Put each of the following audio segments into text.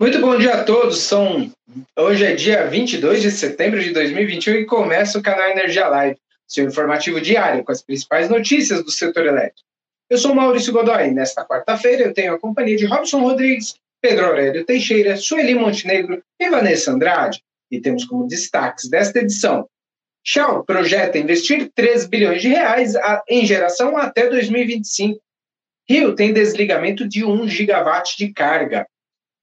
Muito bom dia a todos. São hoje é dia 22 de setembro de 2021 e começa o canal Energia Live, seu informativo diário com as principais notícias do setor elétrico. Eu sou Maurício Godoy. Nesta quarta-feira eu tenho a companhia de Robson Rodrigues, Pedro Aurélio Teixeira, Sueli Montenegro e Vanessa Andrade. E temos como destaques desta edição: Shell projeta investir 3 bilhões de reais em geração até 2025. Rio tem desligamento de 1 gigawatt de carga.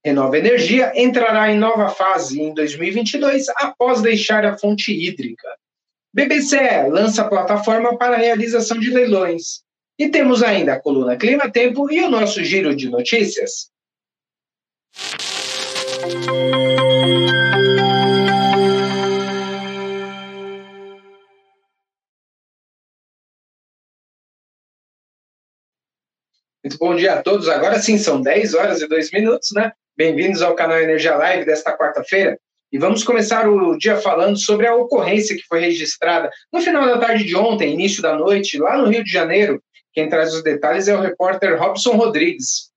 Renova Energia entrará em nova fase em 2022 após deixar a fonte hídrica. BBC lança plataforma para realização de leilões. E temos ainda a coluna Clima Tempo e o nosso giro de notícias. Muito bom dia a todos. Agora sim, são 10 horas e 2 minutos, né? Bem-vindos ao canal Energia Live desta quarta-feira. E vamos começar o dia falando sobre a ocorrência que foi registrada no final da tarde de ontem, início da noite, lá no Rio de Janeiro. Quem traz os detalhes é o repórter Robson Rodrigues.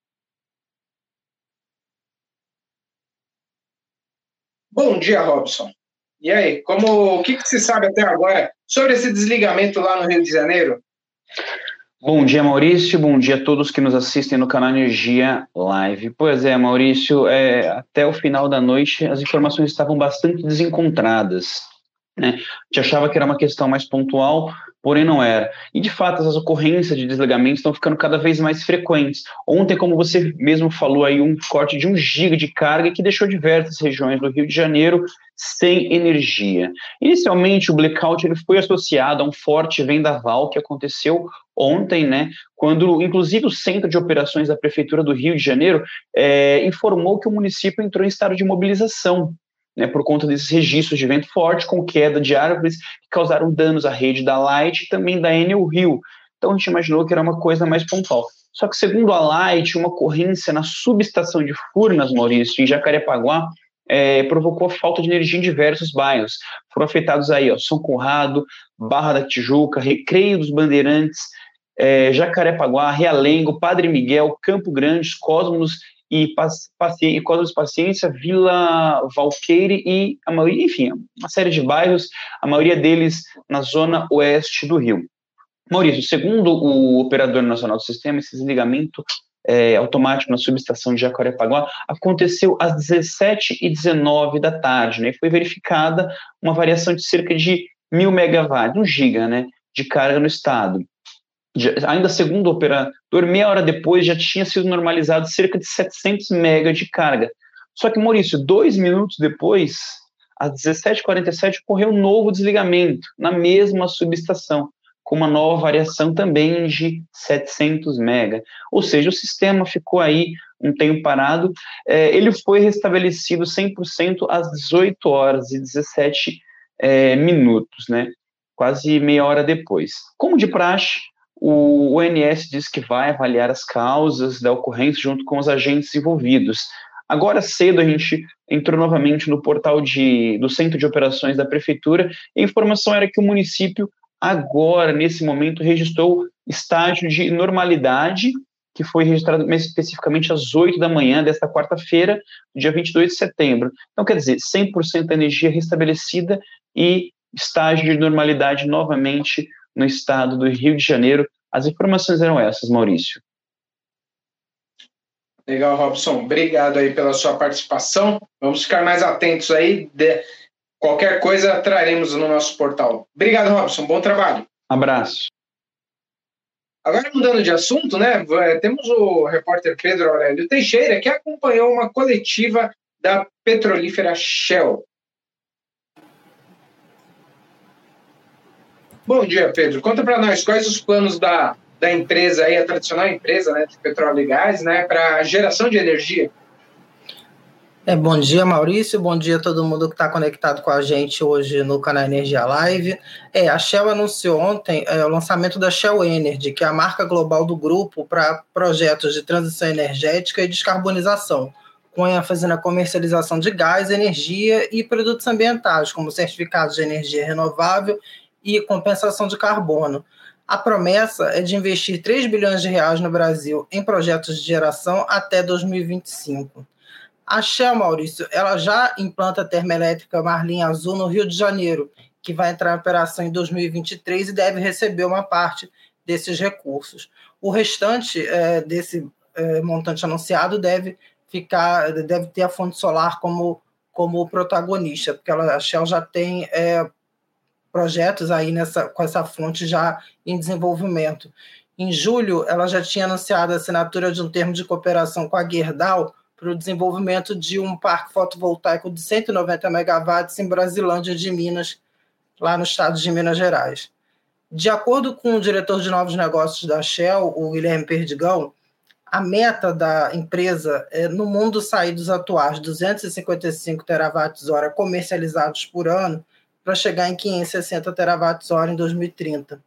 Bom dia, Robson. E aí, como o que, que se sabe até agora sobre esse desligamento lá no Rio de Janeiro? Bom dia, Maurício. Bom dia a todos que nos assistem no canal Energia Live. Pois é, Maurício, é, até o final da noite as informações estavam bastante desencontradas. Né? A gente achava que era uma questão mais pontual, porém não era. E de fato, essas ocorrências de desligamento estão ficando cada vez mais frequentes. Ontem, como você mesmo falou aí, um corte de um giga de carga que deixou diversas regiões do Rio de Janeiro sem energia. Inicialmente, o blackout ele foi associado a um forte vendaval que aconteceu ontem, né, quando inclusive o Centro de Operações da Prefeitura do Rio de Janeiro é, informou que o município entrou em estado de mobilização né, por conta desses registros de vento forte com queda de árvores que causaram danos à rede da Light e também da Enel Rio. Então a gente imaginou que era uma coisa mais pontual. Só que segundo a Light, uma ocorrência na subestação de Furnas, Maurício, em Jacarepaguá, é, provocou falta de energia em diversos bairros. Foram afetados aí, ó, São Conrado, Barra da Tijuca, Recreio dos Bandeirantes, é, Jacarepaguá, Realengo, Padre Miguel, Campo Grande, Cosmos e, Paci Cosmos Paciência, Vila Valqueire e a maioria, enfim, uma série de bairros, a maioria deles na zona oeste do Rio. Maurício, segundo o operador nacional do sistema, esse desligamento é, automático na subestação de Jacarepaguá aconteceu às 17h19 da tarde, né? E foi verificada uma variação de cerca de mil megawatts, um giga, né? De carga no estado ainda segundo o operador, meia hora depois já tinha sido normalizado cerca de 700 mega de carga. Só que, Maurício, dois minutos depois, às 17h47, ocorreu um novo desligamento na mesma subestação, com uma nova variação também de 700 mega. Ou seja, o sistema ficou aí um tempo parado. É, ele foi restabelecido 100% às 18 horas e 17 é, minutos, né? quase meia hora depois. Como de praxe, o ONS diz que vai avaliar as causas da ocorrência junto com os agentes envolvidos. Agora cedo a gente entrou novamente no portal de, do Centro de Operações da Prefeitura e a informação era que o município agora, nesse momento, registrou estágio de normalidade, que foi registrado especificamente às 8 da manhã desta quarta-feira, dia 22 de setembro. Então, quer dizer, 100% da energia restabelecida e estágio de normalidade novamente no estado do Rio de Janeiro. As informações eram essas, Maurício. Legal, Robson. Obrigado aí pela sua participação. Vamos ficar mais atentos aí. De... Qualquer coisa traremos no nosso portal. Obrigado, Robson. Bom trabalho. Abraço. Agora, mudando de assunto, né? Temos o repórter Pedro Aurélio Teixeira, que acompanhou uma coletiva da petrolífera Shell. Bom dia, Pedro. Conta para nós quais os planos da, da empresa aí, a tradicional empresa né, de petróleo e gás, né, para geração de energia. É, bom dia, Maurício. Bom dia a todo mundo que está conectado com a gente hoje no canal Energia Live. É, a Shell anunciou ontem é, o lançamento da Shell Energy, que é a marca global do grupo para projetos de transição energética e descarbonização, com ênfase na comercialização de gás, energia e produtos ambientais, como certificados de energia renovável e compensação de carbono. A promessa é de investir 3 bilhões de reais no Brasil em projetos de geração até 2025. A Shell, Maurício, ela já implanta a termoelétrica Marlim Azul no Rio de Janeiro, que vai entrar em operação em 2023 e deve receber uma parte desses recursos. O restante é, desse é, montante anunciado deve ficar, deve ter a fonte solar como, como protagonista, porque ela, a Shell já tem é, projetos aí nessa, com essa fonte já em desenvolvimento. Em julho, ela já tinha anunciado a assinatura de um termo de cooperação com a Gerdau para o desenvolvimento de um parque fotovoltaico de 190 megawatts em Brasilândia de Minas, lá no estado de Minas Gerais. De acordo com o diretor de novos negócios da Shell, o Guilherme Perdigão, a meta da empresa é, no mundo sair dos atuais 255 terawatts-hora comercializados por ano para chegar em 560 terawatts-hora em 2030.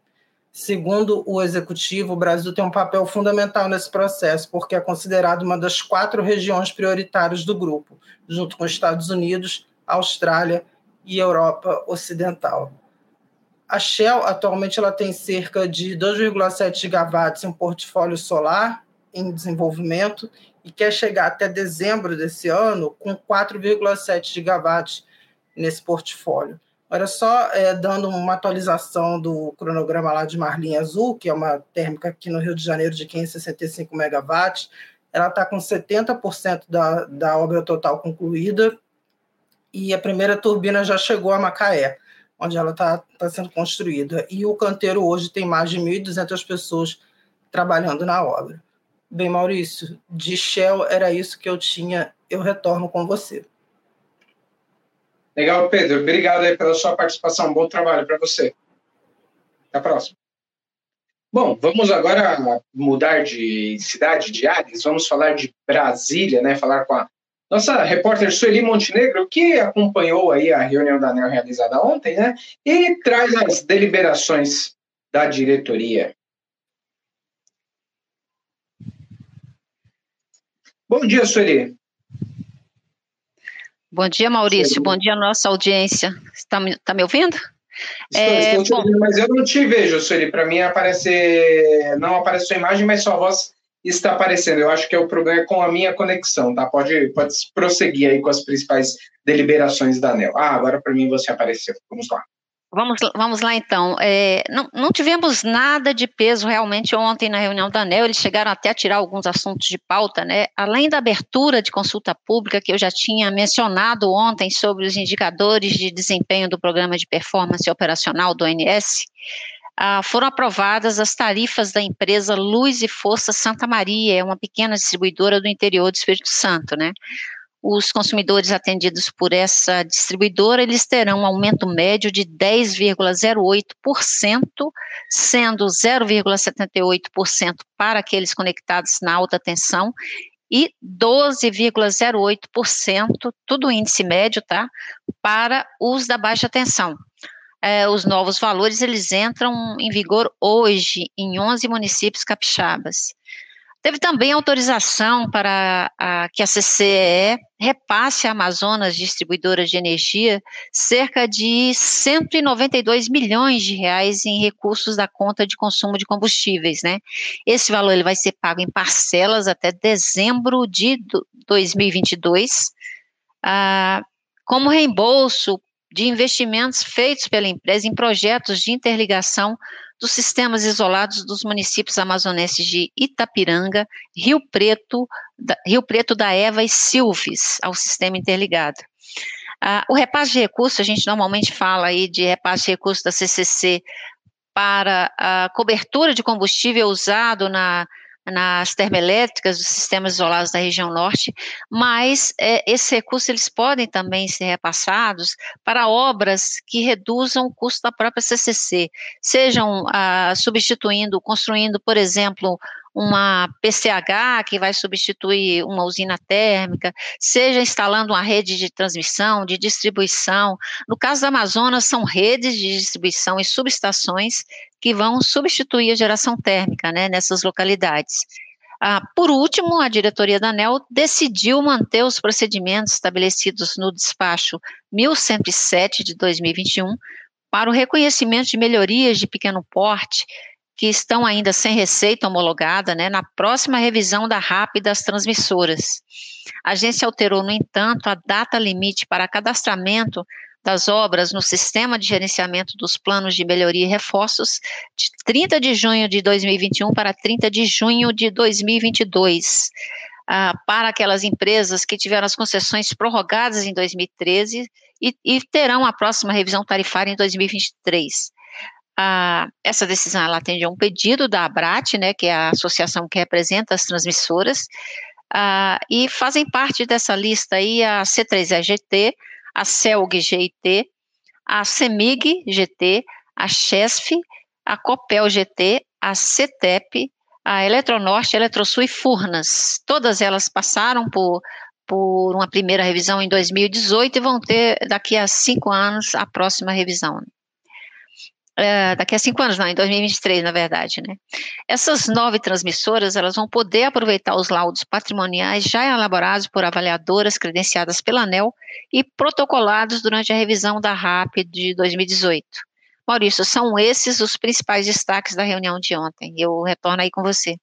Segundo o executivo, o Brasil tem um papel fundamental nesse processo, porque é considerado uma das quatro regiões prioritárias do grupo, junto com Estados Unidos, Austrália e Europa Ocidental. A Shell atualmente ela tem cerca de 2,7 gigawatts em portfólio solar em desenvolvimento e quer chegar até dezembro desse ano com 4,7 gigawatts nesse portfólio. Olha só, é, dando uma atualização do cronograma lá de Marlim Azul, que é uma térmica aqui no Rio de Janeiro de 565 megawatts, ela está com 70% da, da obra total concluída e a primeira turbina já chegou a Macaé onde ela está tá sendo construída. E o canteiro hoje tem mais de 1.200 pessoas trabalhando na obra. Bem, Maurício, de Shell era isso que eu tinha. Eu retorno com você. Legal, Pedro. Obrigado aí pela sua participação. Bom trabalho para você. Até a próxima. Bom, vamos agora mudar de cidade, de Ares. Vamos falar de Brasília, né? Falar com a nossa repórter Sueli Montenegro, que acompanhou aí a reunião da ANEL realizada ontem, né? E traz as deliberações da diretoria. Bom dia, Sueli. Bom dia, Maurício. Bom dia, nossa audiência. Está me, tá me ouvindo? Estou, é, estou te ouvindo, mas eu não te vejo, Sueli. Para mim aparece, não aparece sua imagem, mas sua voz está aparecendo. Eu acho que é o problema com a minha conexão, tá? Pode, pode prosseguir aí com as principais deliberações da ANEL. Ah, agora para mim você apareceu. Vamos lá. Vamos, vamos lá então. É, não, não tivemos nada de peso realmente ontem na reunião da ANEL, eles chegaram até a tirar alguns assuntos de pauta, né? Além da abertura de consulta pública que eu já tinha mencionado ontem sobre os indicadores de desempenho do programa de performance operacional do ONS, ah, foram aprovadas as tarifas da empresa Luz e Força Santa Maria, é uma pequena distribuidora do interior do Espírito Santo, né? Os consumidores atendidos por essa distribuidora, eles terão um aumento médio de 10,08%, sendo 0,78% para aqueles conectados na alta tensão e 12,08%, tudo índice médio, tá? Para os da baixa tensão é, os novos valores eles entram em vigor hoje em 11 municípios capixabas. Teve também autorização para a, que a CCE repasse à Amazonas Distribuidora de Energia cerca de 192 milhões de reais em recursos da conta de consumo de combustíveis, né? Esse valor ele vai ser pago em parcelas até dezembro de 2022, ah, como reembolso de investimentos feitos pela empresa em projetos de interligação dos sistemas isolados dos municípios amazonenses de Itapiranga, Rio Preto, da, Rio Preto da Eva e Silves ao sistema interligado. Ah, o repasse de recursos, a gente normalmente fala aí de repasse de recursos da CCC para a cobertura de combustível usado na nas termoelétricas dos sistemas isolados da região norte, mas é, esses recursos eles podem também ser repassados para obras que reduzam o custo da própria CCC, sejam ah, substituindo, construindo, por exemplo, uma PCH que vai substituir uma usina térmica, seja instalando uma rede de transmissão, de distribuição. No caso da Amazonas, são redes de distribuição e subestações que vão substituir a geração térmica né, nessas localidades. Ah, por último, a diretoria da ANEL decidiu manter os procedimentos estabelecidos no despacho 1107 de 2021 para o reconhecimento de melhorias de pequeno porte que estão ainda sem receita homologada, né, na próxima revisão da RAP das transmissoras. A agência alterou, no entanto, a data limite para cadastramento das obras no sistema de gerenciamento dos planos de melhoria e reforços de 30 de junho de 2021 para 30 de junho de 2022. Ah, para aquelas empresas que tiveram as concessões prorrogadas em 2013 e, e terão a próxima revisão tarifária em 2023. Ah, essa decisão ela atende a um pedido da ABRAT, né, que é a associação que representa as transmissoras, ah, e fazem parte dessa lista aí a C3EGT, a CELG GT, a CEMIG GT, a CHESF, a COPEL GT, a CETEP, a Eletronorte, Eletrosul e Furnas. Todas elas passaram por, por uma primeira revisão em 2018 e vão ter daqui a cinco anos a próxima revisão. É, daqui a cinco anos, não, em 2023, na verdade, né? Essas nove transmissoras, elas vão poder aproveitar os laudos patrimoniais já elaborados por avaliadoras credenciadas pela ANEL e protocolados durante a revisão da RAP de 2018. Maurício, são esses os principais destaques da reunião de ontem. Eu retorno aí com você.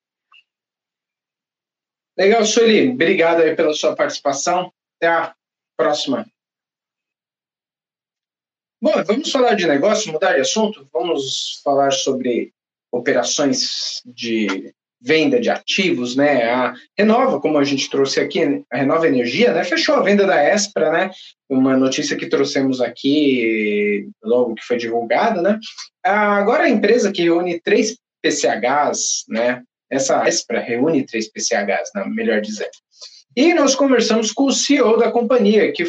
Legal, Sueli. Obrigado aí pela sua participação. Até a próxima. Bom, vamos falar de negócio, mudar de assunto. Vamos falar sobre operações de venda de ativos, né? A Renova, como a gente trouxe aqui, a Renova Energia, né? Fechou a venda da Espra, né? Uma notícia que trouxemos aqui logo que foi divulgada, né? Agora a empresa que reúne três PCHs, né? Essa Espra reúne três PCHs, né? melhor dizendo. E nós conversamos com o CEO da companhia, que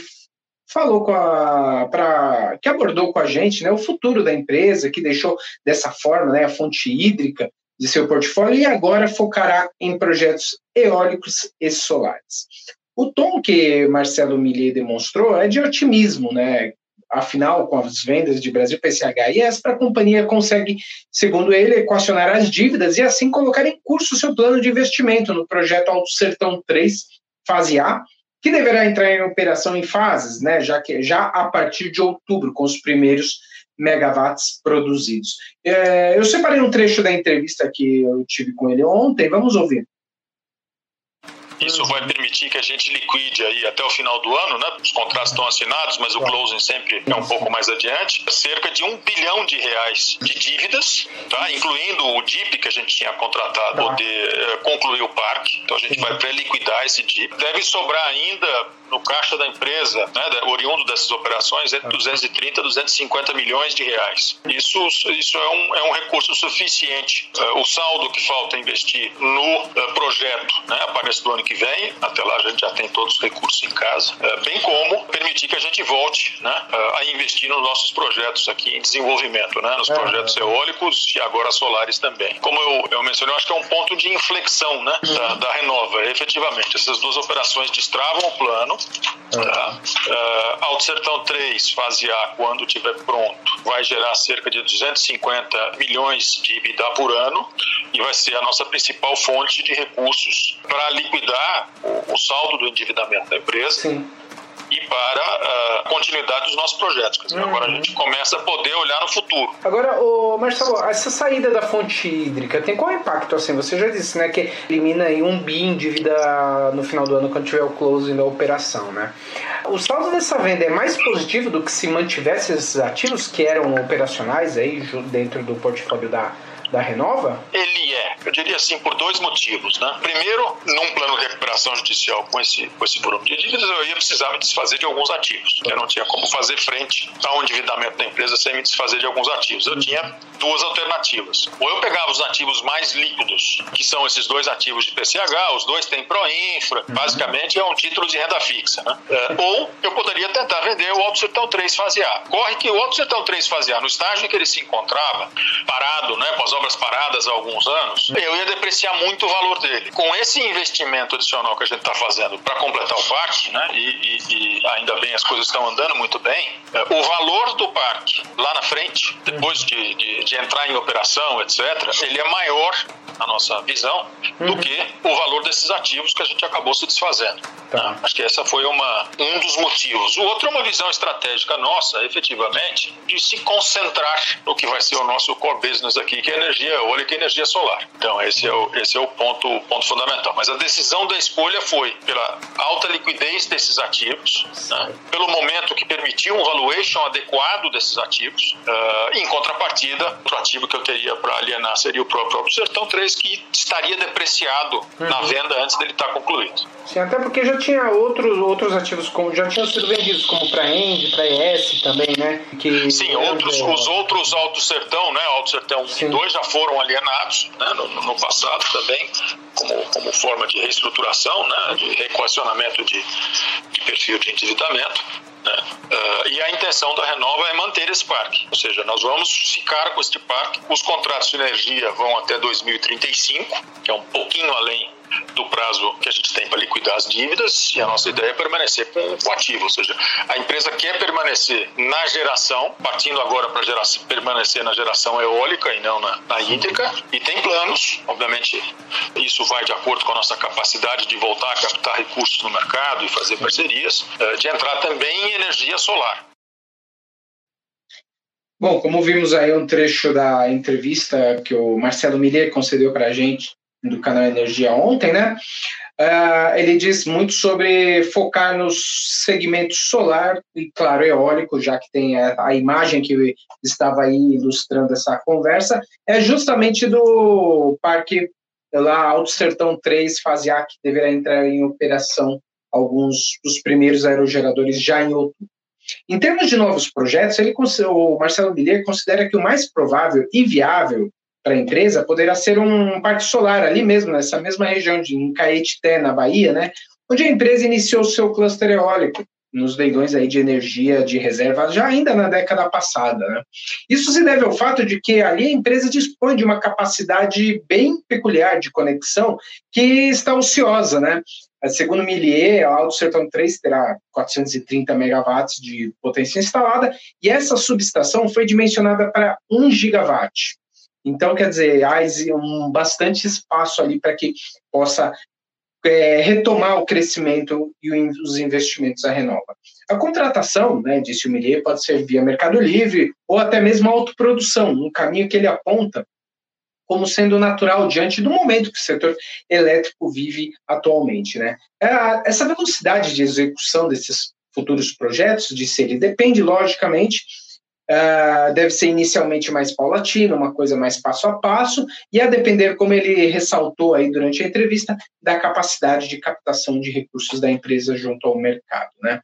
falou com a para que abordou com a gente né, o futuro da empresa, que deixou dessa forma né, a fonte hídrica de seu portfólio e agora focará em projetos eólicos e solares. O tom que Marcelo Millier demonstrou é de otimismo, né? Afinal, com as vendas de Brasil PCH e ESPRA, a companhia consegue, segundo ele, equacionar as dívidas e assim colocar em curso seu plano de investimento no projeto Alto Sertão 3, fase A, que deverá entrar em operação em fases, né, já que já a partir de outubro, com os primeiros megawatts produzidos. É, eu separei um trecho da entrevista que eu tive com ele ontem, vamos ouvir. Isso vai permitir que a gente liquide aí até o final do ano, né? Os contratos estão assinados, mas o closing sempre é um pouco mais adiante. Cerca de um bilhão de reais de dívidas, tá? Incluindo o DIP que a gente tinha contratado, tá. poder uh, concluir o parque. Então a gente vai pré-liquidar esse DIP. Deve sobrar ainda no caixa da empresa, né, oriundo dessas operações, entre 230 a 250 milhões de reais. Isso, isso é, um, é um recurso suficiente. Uh, o saldo que falta investir no uh, projeto né, aparece do ano que vem, até lá a gente já tem todos os recursos em casa, uh, bem como permitir que a gente volte né, a investir nos nossos projetos aqui em desenvolvimento, né, nos projetos eólicos e agora solares também. Como eu, eu mencionei, eu acho que é um ponto de inflexão né, da, da Renova. Efetivamente, essas duas operações destravam o plano, Uh, Alto Sertão 3, fase A, quando estiver pronto, vai gerar cerca de 250 milhões de EBITDA por ano e vai ser a nossa principal fonte de recursos para liquidar o, o saldo do endividamento da empresa. Sim e para a continuidade dos nossos projetos. Dizer, uhum. Agora a gente começa a poder olhar no futuro. Agora, o Marcelo, essa saída da fonte hídrica tem qual impacto? Assim, você já disse, né, que elimina aí um bi em dívida no final do ano quando tiver o closing da operação, né? O saldo dessa venda é mais positivo do que se mantivesse esses ativos que eram operacionais aí dentro do portfólio da da Renova? Ele é, eu diria assim, por dois motivos. Né? Primeiro, num plano de recuperação judicial com esse, com esse volume de dívidas, eu ia precisar me desfazer de alguns ativos. Eu não tinha como fazer frente ao endividamento da empresa sem me desfazer de alguns ativos. Eu tinha duas alternativas. Ou eu pegava os ativos mais líquidos, que são esses dois ativos de PCH, os dois têm Proinfra, uhum. basicamente é um título de renda fixa. Né? É, ou eu poderia tentar vender o Alto Sertão 3 Fase A. Corre que o Alto Sertão 3 Fase A, no estágio em que ele se encontrava, parado, né, com as obras paradas há alguns anos, eu ia depreciar muito o valor dele. Com esse investimento adicional que a gente está fazendo para completar o parque, né, e, e, e, ainda bem as coisas estão andando muito bem, é, o valor do parque lá na frente, depois de, de, de entrar em operação, etc., ele é maior, na nossa visão, do uhum. que o valor desses ativos que a gente acabou se desfazendo. Tá. Acho que essa foi uma, um dos motivos. O outro é uma visão estratégica nossa, efetivamente, de se concentrar no que vai ser o nosso core business aqui, que é energia eólica e energia solar. Então, esse é o, esse é o ponto, ponto fundamental. Mas a decisão da escolha foi pela alta liquidez desses ativos, né, pelo momento que permitiu um valuation adequado desses ativos, uh, em contrapartida, outro ativo que eu teria para alienar seria o próprio Alto Sertão 3, que estaria depreciado uhum. na venda antes dele estar concluído. Sim, até porque já tinha outros, outros ativos, como, já tinham sido vendidos, como para End, para ES também, né? Que Sim, outros, os outros Alto Sertão, né? Alto Sertão 1 e 2 já foram alienados né? no, no passado também, como, como forma de reestruturação, né? de reequacionamento de, de perfil de endividamento. Né? Uh, e a intenção da Renova é manter esse parque, ou seja, nós vamos ficar com este parque. Os contratos de energia vão até 2035, que é um pouquinho além do prazo que a gente tem para liquidar as dívidas e a nossa ideia é permanecer com o ativo, ou seja, a empresa quer permanecer na geração, partindo agora para permanecer na geração eólica e não na, na hídrica, e tem planos, obviamente isso vai de acordo com a nossa capacidade de voltar a captar recursos no mercado e fazer parcerias, eh, de entrar também em energia solar. Bom, como vimos aí um trecho da entrevista que o Marcelo Miller concedeu para a gente do canal Energia ontem, né? Uh, ele diz muito sobre focar no segmento solar e, claro, eólico, já que tem a, a, imagem que estava aí ilustrando essa conversa, é justamente do parque lá Alto Sertão 3, fase A, que deverá entrar em operação alguns dos primeiros aerogeradores já em outubro. Em termos de novos projetos, ele, o Marcelo Billier considera que o mais provável e viável para a empresa poderá ser um parque solar ali mesmo, nessa mesma região de Caetité, na Bahia, né, onde a empresa iniciou seu cluster eólico nos leilões aí de energia de reserva já ainda na década passada. Né? Isso se deve ao fato de que ali a empresa dispõe de uma capacidade bem peculiar de conexão que está ociosa. Né? Segundo Millier, a Alto Sertão 3 terá 430 megawatts de potência instalada e essa subestação foi dimensionada para 1 gigawatt. Então, quer dizer, há um bastante espaço ali para que possa é, retomar o crescimento e os investimentos da Renova. A contratação, né, disse o Millier, pode ser via Mercado Livre ou até mesmo autoprodução, um caminho que ele aponta como sendo natural diante do momento que o setor elétrico vive atualmente. Né? É, essa velocidade de execução desses futuros projetos, disse ele, depende, logicamente, Uh, deve ser inicialmente mais paulatino, uma coisa mais passo a passo, e a depender, como ele ressaltou aí durante a entrevista, da capacidade de captação de recursos da empresa junto ao mercado, né?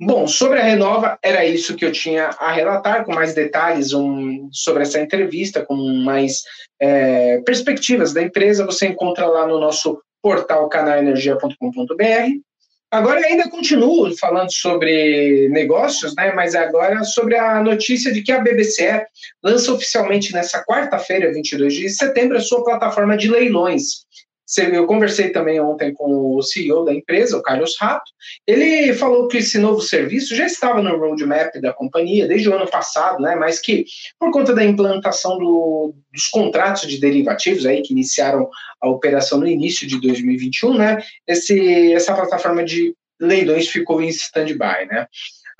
Bom, sobre a Renova, era isso que eu tinha a relatar, com mais detalhes um, sobre essa entrevista, com mais é, perspectivas da empresa, você encontra lá no nosso portal canalenergia.com.br Agora ainda continuo falando sobre negócios, né? Mas agora sobre a notícia de que a BBC lança oficialmente nessa quarta-feira, 22 de setembro, a sua plataforma de leilões. Eu conversei também ontem com o CEO da empresa, o Carlos Rato. Ele falou que esse novo serviço já estava no roadmap da companhia desde o ano passado, né? Mas que por conta da implantação do, dos contratos de derivativos aí que iniciaram a operação no início de 2021, né? Esse, essa plataforma de leilões ficou em stand-by, né?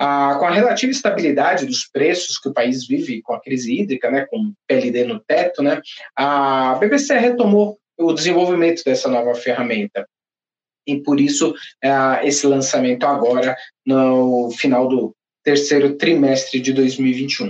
Ah, com a relativa estabilidade dos preços que o país vive com a crise hídrica, né, com PLD no teto, né, a BBC retomou o desenvolvimento dessa nova ferramenta. E por isso, uh, esse lançamento agora, no final do terceiro trimestre de 2021.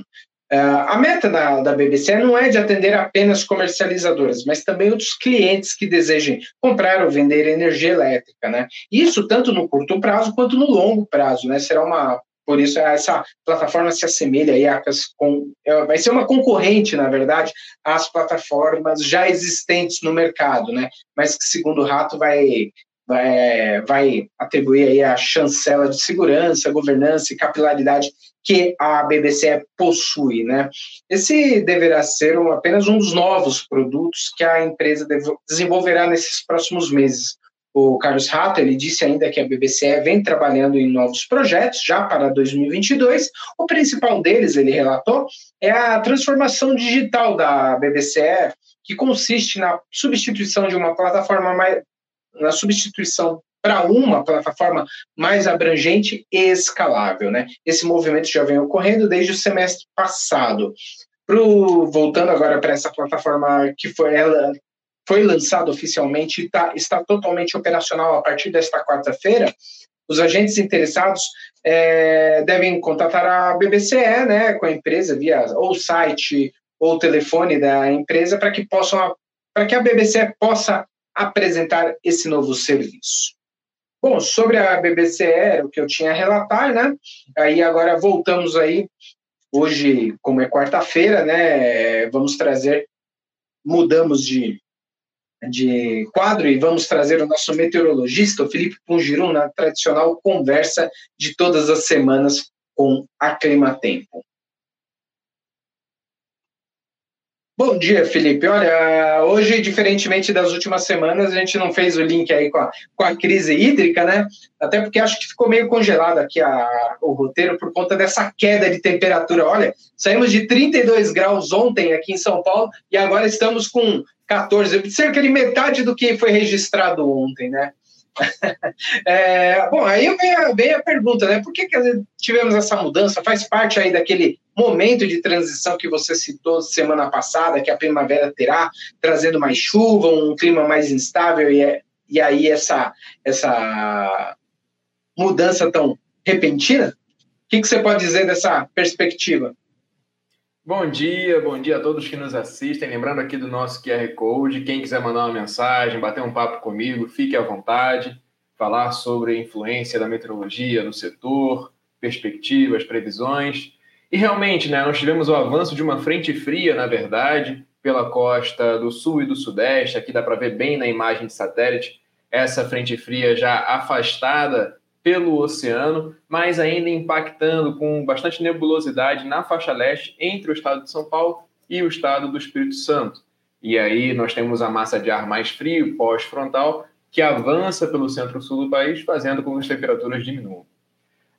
Uh, a meta da, da BBC não é de atender apenas comercializadoras, mas também outros clientes que desejem comprar ou vender energia elétrica, né? Isso tanto no curto prazo quanto no longo prazo, né? Será uma por isso, essa plataforma se assemelha aí a, com, é, vai ser uma concorrente, na verdade, às plataformas já existentes no mercado, né? Mas que, segundo o Rato, vai, vai, vai atribuir aí a chancela de segurança, governança e capilaridade que a BBC possui, né? Esse deverá ser apenas um dos novos produtos que a empresa desenvolverá nesses próximos meses o Carlos Rato, ele disse ainda que a BBC vem trabalhando em novos projetos já para 2022. O principal deles, ele relatou, é a transformação digital da BBC, que consiste na substituição de uma plataforma mais, na substituição para uma plataforma mais abrangente e escalável. Né? Esse movimento já vem ocorrendo desde o semestre passado. Pro, voltando agora para essa plataforma que foi ela foi lançada oficialmente e tá, está totalmente operacional a partir desta quarta-feira, os agentes interessados é, devem contatar a BBCE, né, com a empresa via ou site ou telefone da empresa para que possam para que a BBCE possa apresentar esse novo serviço. Bom, sobre a BBCE, o que eu tinha a relatar, né? Aí agora voltamos aí hoje, como é quarta-feira, né? Vamos trazer mudamos de de quadro e vamos trazer o nosso meteorologista, o Felipe Pungirum, na tradicional conversa de todas as semanas com a Clima Tempo. Bom dia, Felipe. Olha, hoje, diferentemente das últimas semanas, a gente não fez o link aí com a, com a crise hídrica, né? Até porque acho que ficou meio congelado aqui a, o roteiro por conta dessa queda de temperatura. Olha, saímos de 32 graus ontem aqui em São Paulo e agora estamos com 14, cerca de metade do que foi registrado ontem, né? É, bom, aí vem a, vem a, pergunta, né? Por que, que tivemos essa mudança? Faz parte aí daquele momento de transição que você citou semana passada, que a primavera terá, trazendo mais chuva, um clima mais instável, e, é, e aí essa, essa mudança tão repentina? O que, que você pode dizer dessa perspectiva? Bom dia, bom dia a todos que nos assistem. Lembrando aqui do nosso QR Code, quem quiser mandar uma mensagem, bater um papo comigo, fique à vontade, falar sobre a influência da meteorologia no setor, perspectivas, previsões. E realmente, né, nós tivemos o avanço de uma frente fria, na verdade, pela costa do sul e do sudeste. Aqui dá para ver bem na imagem de satélite essa frente fria já afastada pelo oceano, mas ainda impactando com bastante nebulosidade na faixa leste entre o estado de São Paulo e o estado do Espírito Santo. E aí nós temos a massa de ar mais frio, pós-frontal, que avança pelo centro-sul do país, fazendo com que as temperaturas diminuam.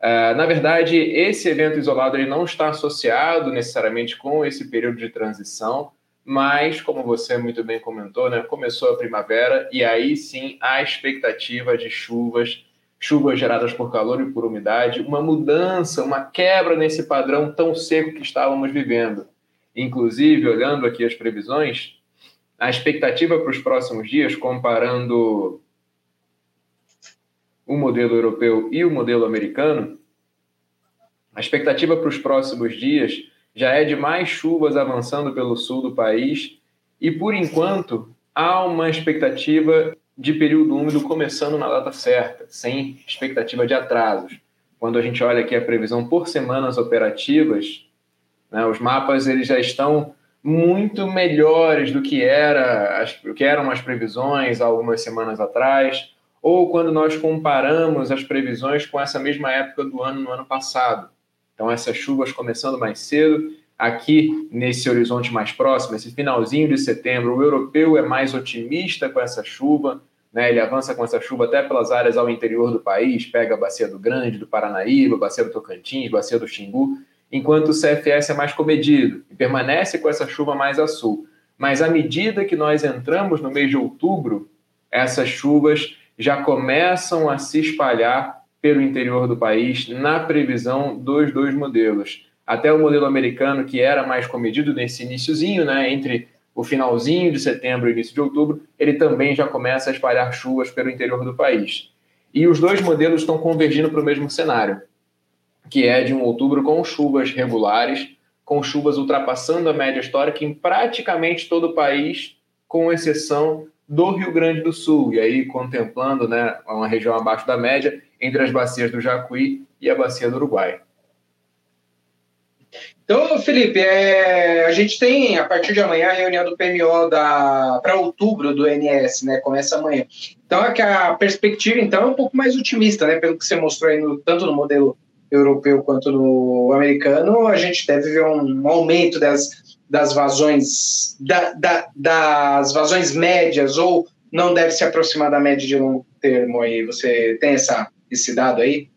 Uh, na verdade, esse evento isolado ele não está associado necessariamente com esse período de transição, mas, como você muito bem comentou, né, começou a primavera e aí sim a expectativa de chuvas chuvas geradas por calor e por umidade, uma mudança, uma quebra nesse padrão tão seco que estávamos vivendo. Inclusive, olhando aqui as previsões, a expectativa para os próximos dias, comparando o modelo europeu e o modelo americano, a expectativa para os próximos dias já é de mais chuvas avançando pelo sul do país e, por enquanto, há uma expectativa de período úmido começando na data certa, sem expectativa de atrasos. Quando a gente olha aqui a previsão por semanas operativas, né, os mapas eles já estão muito melhores do que era as, que eram as previsões algumas semanas atrás, ou quando nós comparamos as previsões com essa mesma época do ano no ano passado. Então essas chuvas começando mais cedo, aqui nesse horizonte mais próximo, esse finalzinho de setembro, o europeu é mais otimista com essa chuva, né? Ele avança com essa chuva até pelas áreas ao interior do país, pega a Bacia do Grande, do Paranaíba, Bacia do Tocantins, Bacia do Xingu, enquanto o CFS é mais comedido e permanece com essa chuva mais a sul. Mas à medida que nós entramos no mês de outubro, essas chuvas já começam a se espalhar pelo interior do país na previsão dos dois modelos. Até o modelo americano, que era mais comedido nesse iníciozinho, né, entre o finalzinho de setembro e início de outubro, ele também já começa a espalhar chuvas pelo interior do país. E os dois modelos estão convergindo para o mesmo cenário, que é de um outubro com chuvas regulares, com chuvas ultrapassando a média histórica em praticamente todo o país, com exceção do Rio Grande do Sul, e aí contemplando né, uma região abaixo da média, entre as bacias do Jacuí e a bacia do Uruguai. Então, Felipe, é, a gente tem a partir de amanhã a reunião do PMO para outubro do NS, né? Começa amanhã. Então, é que a perspectiva então é um pouco mais otimista, né? Pelo que você mostrou aí, no, tanto no modelo europeu quanto no americano, a gente deve ver um aumento das, das vazões da, da, das vazões médias ou não deve se aproximar da média de longo termo aí. Você tem essa, esse dado aí?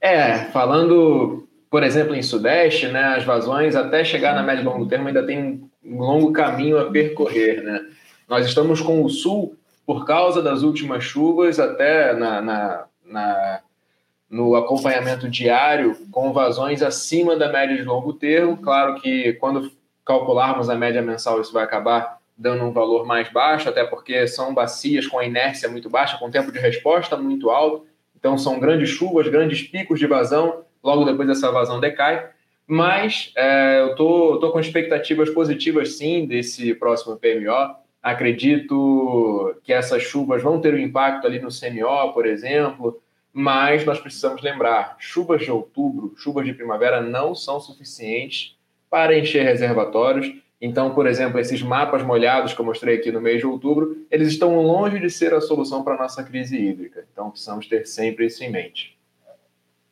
É, falando por exemplo, em Sudeste, né, as vazões até chegar na média e longo termo ainda tem um longo caminho a percorrer. Né? Nós estamos com o Sul por causa das últimas chuvas, até na, na, na, no acompanhamento diário, com vazões acima da média de longo termo. Claro que quando calcularmos a média mensal, isso vai acabar dando um valor mais baixo, até porque são bacias com a inércia muito baixa, com tempo de resposta muito alto. Então, são grandes chuvas, grandes picos de vazão, logo depois essa vazão decai. Mas é, eu tô, tô com expectativas positivas, sim, desse próximo PMO. Acredito que essas chuvas vão ter um impacto ali no CMO, por exemplo, mas nós precisamos lembrar: chuvas de outubro, chuvas de primavera não são suficientes para encher reservatórios. Então, por exemplo, esses mapas molhados que eu mostrei aqui no mês de outubro, eles estão longe de ser a solução para a nossa crise hídrica. Então, precisamos ter sempre isso em mente.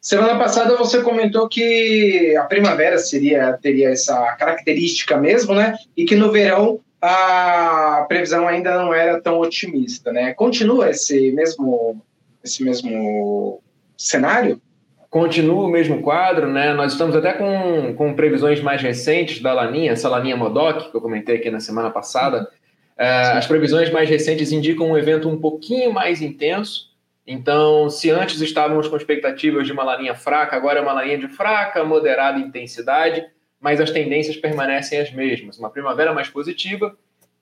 Semana passada você comentou que a primavera seria teria essa característica mesmo, né? E que no verão a previsão ainda não era tão otimista, né? Continua esse mesmo esse mesmo cenário? Continua o mesmo quadro, né? Nós estamos até com, com previsões mais recentes da Laninha, essa Laninha Modoc, que eu comentei aqui na semana passada. É, as previsões mais recentes indicam um evento um pouquinho mais intenso. Então, se antes estávamos com expectativas de uma laninha fraca, agora é uma laninha de fraca, moderada intensidade, mas as tendências permanecem as mesmas. Uma primavera mais positiva,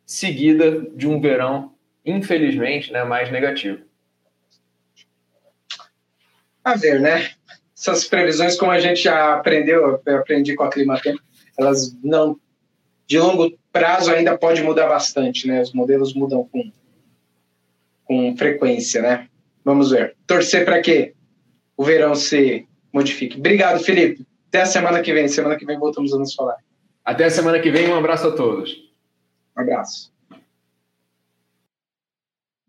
seguida de um verão, infelizmente, né, mais negativo. A ver, né? Essas previsões, como a gente já aprendeu, eu aprendi com a Climatempo, elas não. De longo prazo ainda pode mudar bastante, né? Os modelos mudam com, com frequência, né? Vamos ver. Torcer para que o verão se modifique. Obrigado, Felipe. Até a semana que vem. Semana que vem voltamos a nos falar. Até a semana que vem. Um abraço a todos. Um abraço.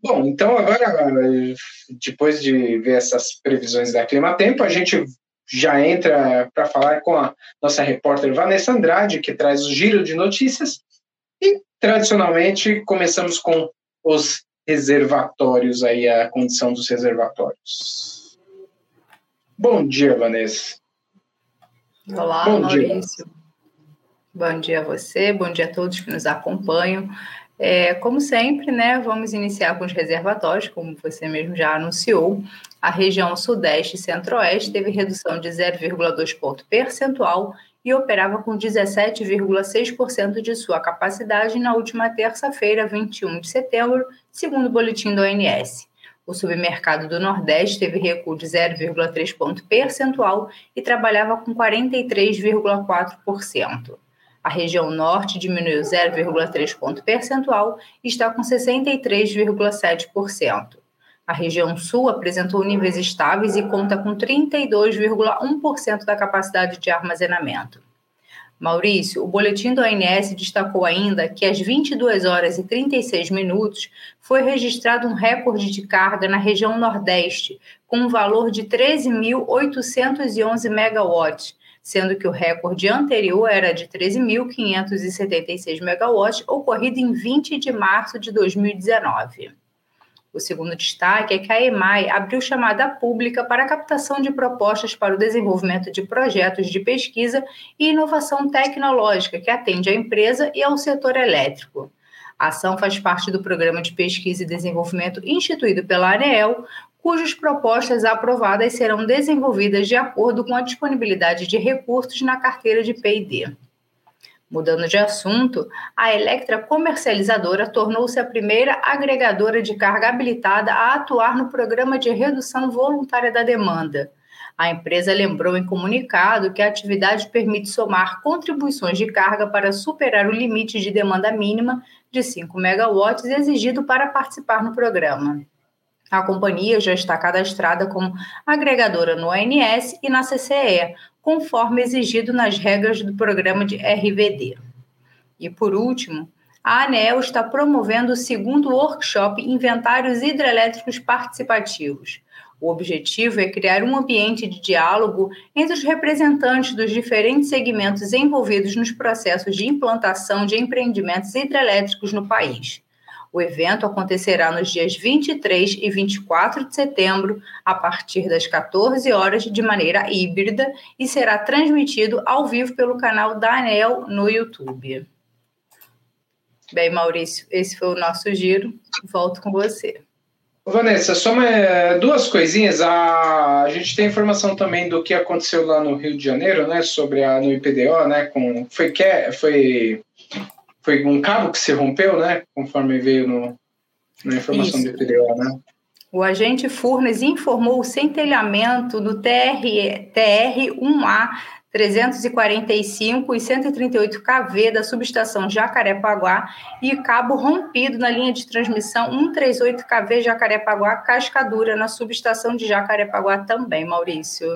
Bom, então agora, depois de ver essas previsões da Clima Tempo, a gente já entra para falar com a nossa repórter Vanessa Andrade, que traz o giro de notícias. E, tradicionalmente, começamos com os reservatórios, aí a condição dos reservatórios. Bom dia, Vanessa. Olá, bom Maurício. Dia. Bom dia a você, bom dia a todos que nos acompanham. É, como sempre, né, vamos iniciar com os reservatórios, como você mesmo já anunciou. A região Sudeste e Centro-Oeste teve redução de 0,2 ponto percentual e operava com 17,6% de sua capacidade na última terça-feira, 21 de setembro, segundo o boletim do ONS. O submercado do Nordeste teve recuo de 0,3 ponto percentual e trabalhava com 43,4%. A região norte diminuiu 0,3 ponto percentual e está com 63,7%. A região sul apresentou níveis estáveis e conta com 32,1% da capacidade de armazenamento. Maurício, o boletim do ONS destacou ainda que às 22 horas e 36 minutos foi registrado um recorde de carga na região Nordeste, com um valor de 13.811 megawatts, sendo que o recorde anterior era de 13.576 megawatts, ocorrido em 20 de março de 2019. O segundo destaque é que a EMAI abriu chamada pública para a captação de propostas para o desenvolvimento de projetos de pesquisa e inovação tecnológica que atende à empresa e ao setor elétrico. A ação faz parte do Programa de Pesquisa e Desenvolvimento instituído pela ANEEL, cujas propostas aprovadas serão desenvolvidas de acordo com a disponibilidade de recursos na carteira de P&D. Mudando de assunto, a Electra Comercializadora tornou-se a primeira agregadora de carga habilitada a atuar no programa de redução voluntária da demanda. A empresa lembrou em comunicado que a atividade permite somar contribuições de carga para superar o limite de demanda mínima de 5 megawatts exigido para participar no programa. A companhia já está cadastrada como agregadora no ONS e na CCE, conforme exigido nas regras do programa de RVD. E por último, a ANEEL está promovendo o segundo workshop Inventários Hidrelétricos Participativos. O objetivo é criar um ambiente de diálogo entre os representantes dos diferentes segmentos envolvidos nos processos de implantação de empreendimentos hidrelétricos no país. O evento acontecerá nos dias 23 e 24 de setembro, a partir das 14 horas, de maneira híbrida, e será transmitido ao vivo pelo canal da ANEL no YouTube. Bem, Maurício, esse foi o nosso giro. Volto com você. Vanessa, só uma, duas coisinhas. A, a gente tem informação também do que aconteceu lá no Rio de Janeiro, né? Sobre a no IPDO, né? Com, foi, que, foi, foi um cabo que se rompeu, né? Conforme veio no, na informação Isso. do IPDO, né? O agente Furnes informou o centelhamento do TR, TR1A 345 e 138 kV da subestação Jacarepaguá e cabo rompido na linha de transmissão 138 kV Jacarepaguá Cascadura na subestação de Jacarepaguá também, Maurício.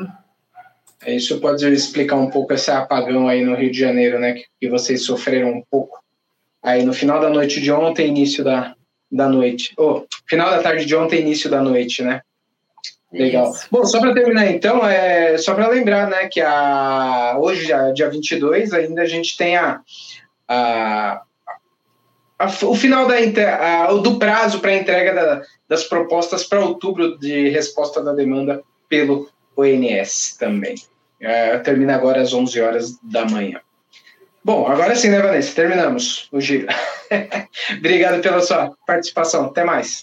É, isso pode explicar um pouco esse apagão aí no Rio de Janeiro, né, que, que vocês sofreram um pouco aí no final da noite de ontem, início da, da noite. Oh, final da tarde de ontem, início da noite, né? Legal. Isso. Bom, só para terminar então, é só para lembrar, né, que a hoje, dia 22, ainda a gente tem a, a, a o final da a, do prazo para entrega da, das propostas para outubro de resposta da demanda pelo ONS também. É, termina agora às 11 horas da manhã. Bom, agora sim, né, Vanessa? Terminamos o giro. Obrigado pela sua participação. Até mais.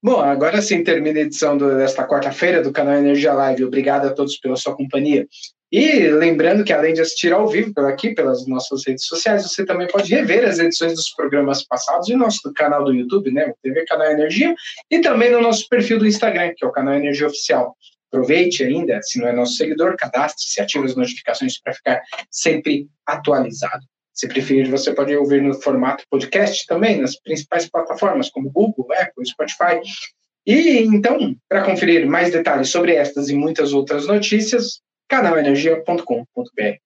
Bom, agora sim termina a edição do, desta quarta-feira do canal Energia Live. Obrigado a todos pela sua companhia. E lembrando que além de assistir ao vivo por aqui, pelas nossas redes sociais, você também pode rever as edições dos programas passados no nosso canal do YouTube, né? TV Canal Energia, e também no nosso perfil do Instagram, que é o canal Energia Oficial. Aproveite ainda, se não é nosso seguidor, cadastre-se, ative as notificações para ficar sempre atualizado. Se preferir, você pode ouvir no formato podcast também, nas principais plataformas como Google, Apple, Spotify. E então, para conferir mais detalhes sobre estas e muitas outras notícias, canalenergia.com.br.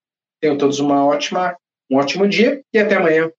Tenham todos uma ótima, um ótimo dia e até amanhã.